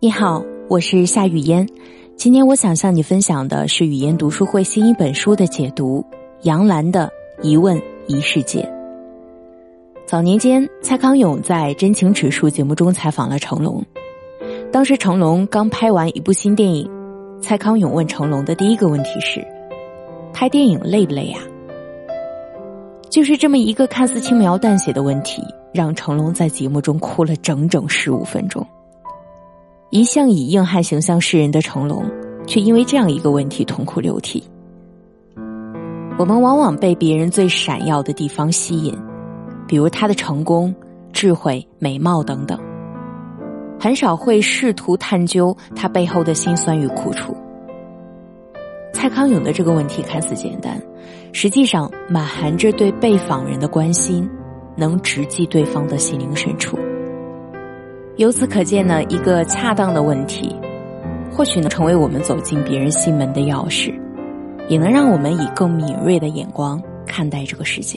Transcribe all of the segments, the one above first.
你好，我是夏雨嫣。今天我想向你分享的是语言读书会新一本书的解读——杨澜的《一问一世界》。早年间，蔡康永在《真情指数》节目中采访了成龙。当时成龙刚拍完一部新电影，蔡康永问成龙的第一个问题是：“拍电影累不累呀？”就是这么一个看似轻描淡写的问题，让成龙在节目中哭了整整十五分钟。一向以硬汉形象示人的成龙，却因为这样一个问题痛哭流涕。我们往往被别人最闪耀的地方吸引，比如他的成功、智慧、美貌等等，很少会试图探究他背后的辛酸与苦楚。蔡康永的这个问题看似简单，实际上满含着对被访人的关心，能直击对方的心灵深处。由此可见呢，一个恰当的问题，或许能成为我们走进别人心门的钥匙，也能让我们以更敏锐的眼光看待这个世界。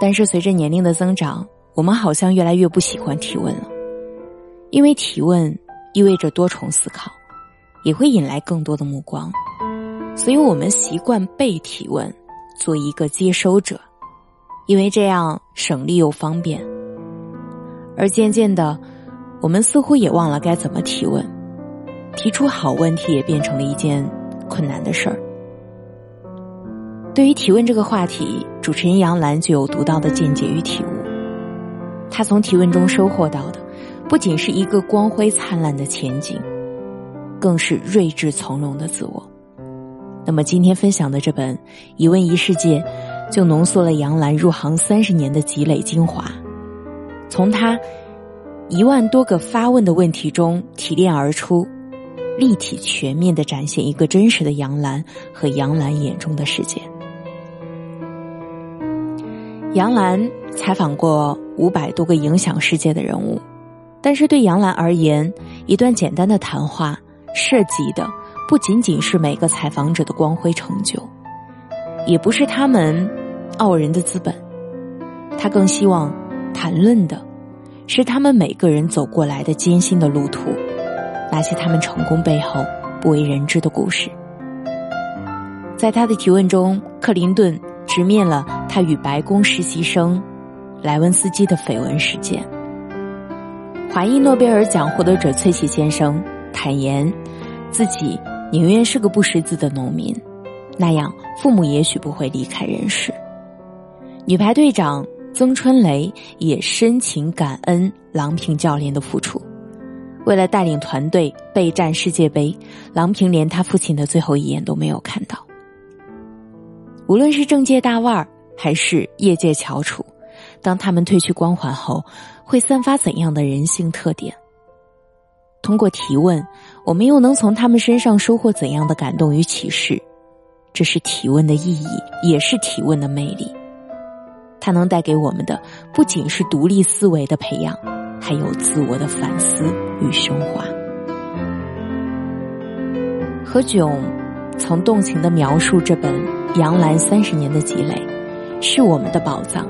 但是随着年龄的增长，我们好像越来越不喜欢提问了，因为提问意味着多重思考，也会引来更多的目光，所以我们习惯被提问，做一个接收者，因为这样省力又方便。而渐渐的，我们似乎也忘了该怎么提问，提出好问题也变成了一件困难的事儿。对于提问这个话题，主持人杨澜就有独到的见解与体悟。他从提问中收获到的，不仅是一个光辉灿烂的前景，更是睿智从容的自我。那么今天分享的这本《一问一世界》，就浓缩了杨澜入行三十年的积累精华。从他一万多个发问的问题中提炼而出，立体全面的展现一个真实的杨澜和杨澜眼中的世界。杨澜采访过五百多个影响世界的人物，但是对杨澜而言，一段简单的谈话涉及的不仅仅是每个采访者的光辉成就，也不是他们傲人的资本，他更希望。谈论的，是他们每个人走过来的艰辛的路途，那些他们成功背后不为人知的故事。在他的提问中，克林顿直面了他与白宫实习生莱文斯基的绯闻事件。华裔诺贝尔奖获得者崔琦先生坦言，自己宁愿是个不识字的农民，那样父母也许不会离开人世。女排队长。曾春雷也深情感恩郎平教练的付出，为了带领团队备战世界杯，郎平连他父亲的最后一眼都没有看到。无论是政界大腕儿还是业界翘楚，当他们褪去光环后，会散发怎样的人性特点？通过提问，我们又能从他们身上收获怎样的感动与启示？这是提问的意义，也是提问的魅力。它能带给我们的不仅是独立思维的培养，还有自我的反思与升华。何炅曾动情的描述这本《杨澜三十年的积累》，是我们的宝藏，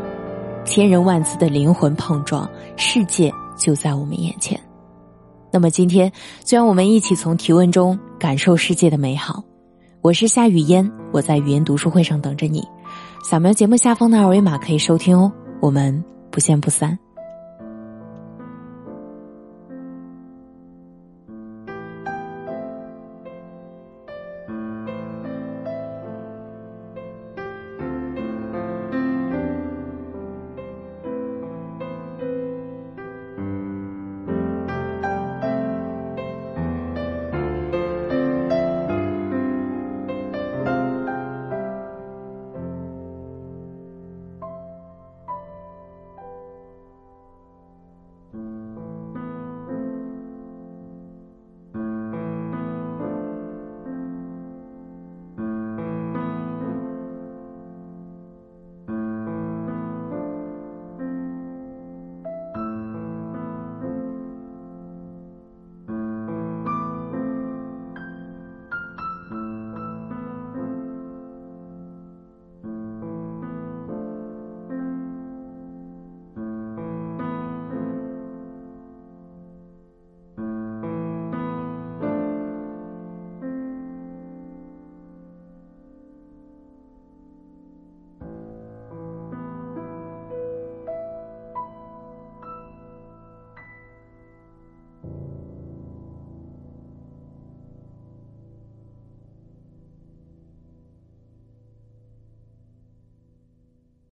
千人万字的灵魂碰撞，世界就在我们眼前。那么今天，就让我们一起从提问中感受世界的美好。我是夏雨嫣，我在语言读书会上等着你。扫描节目下方的二维码可以收听哦，我们不见不散。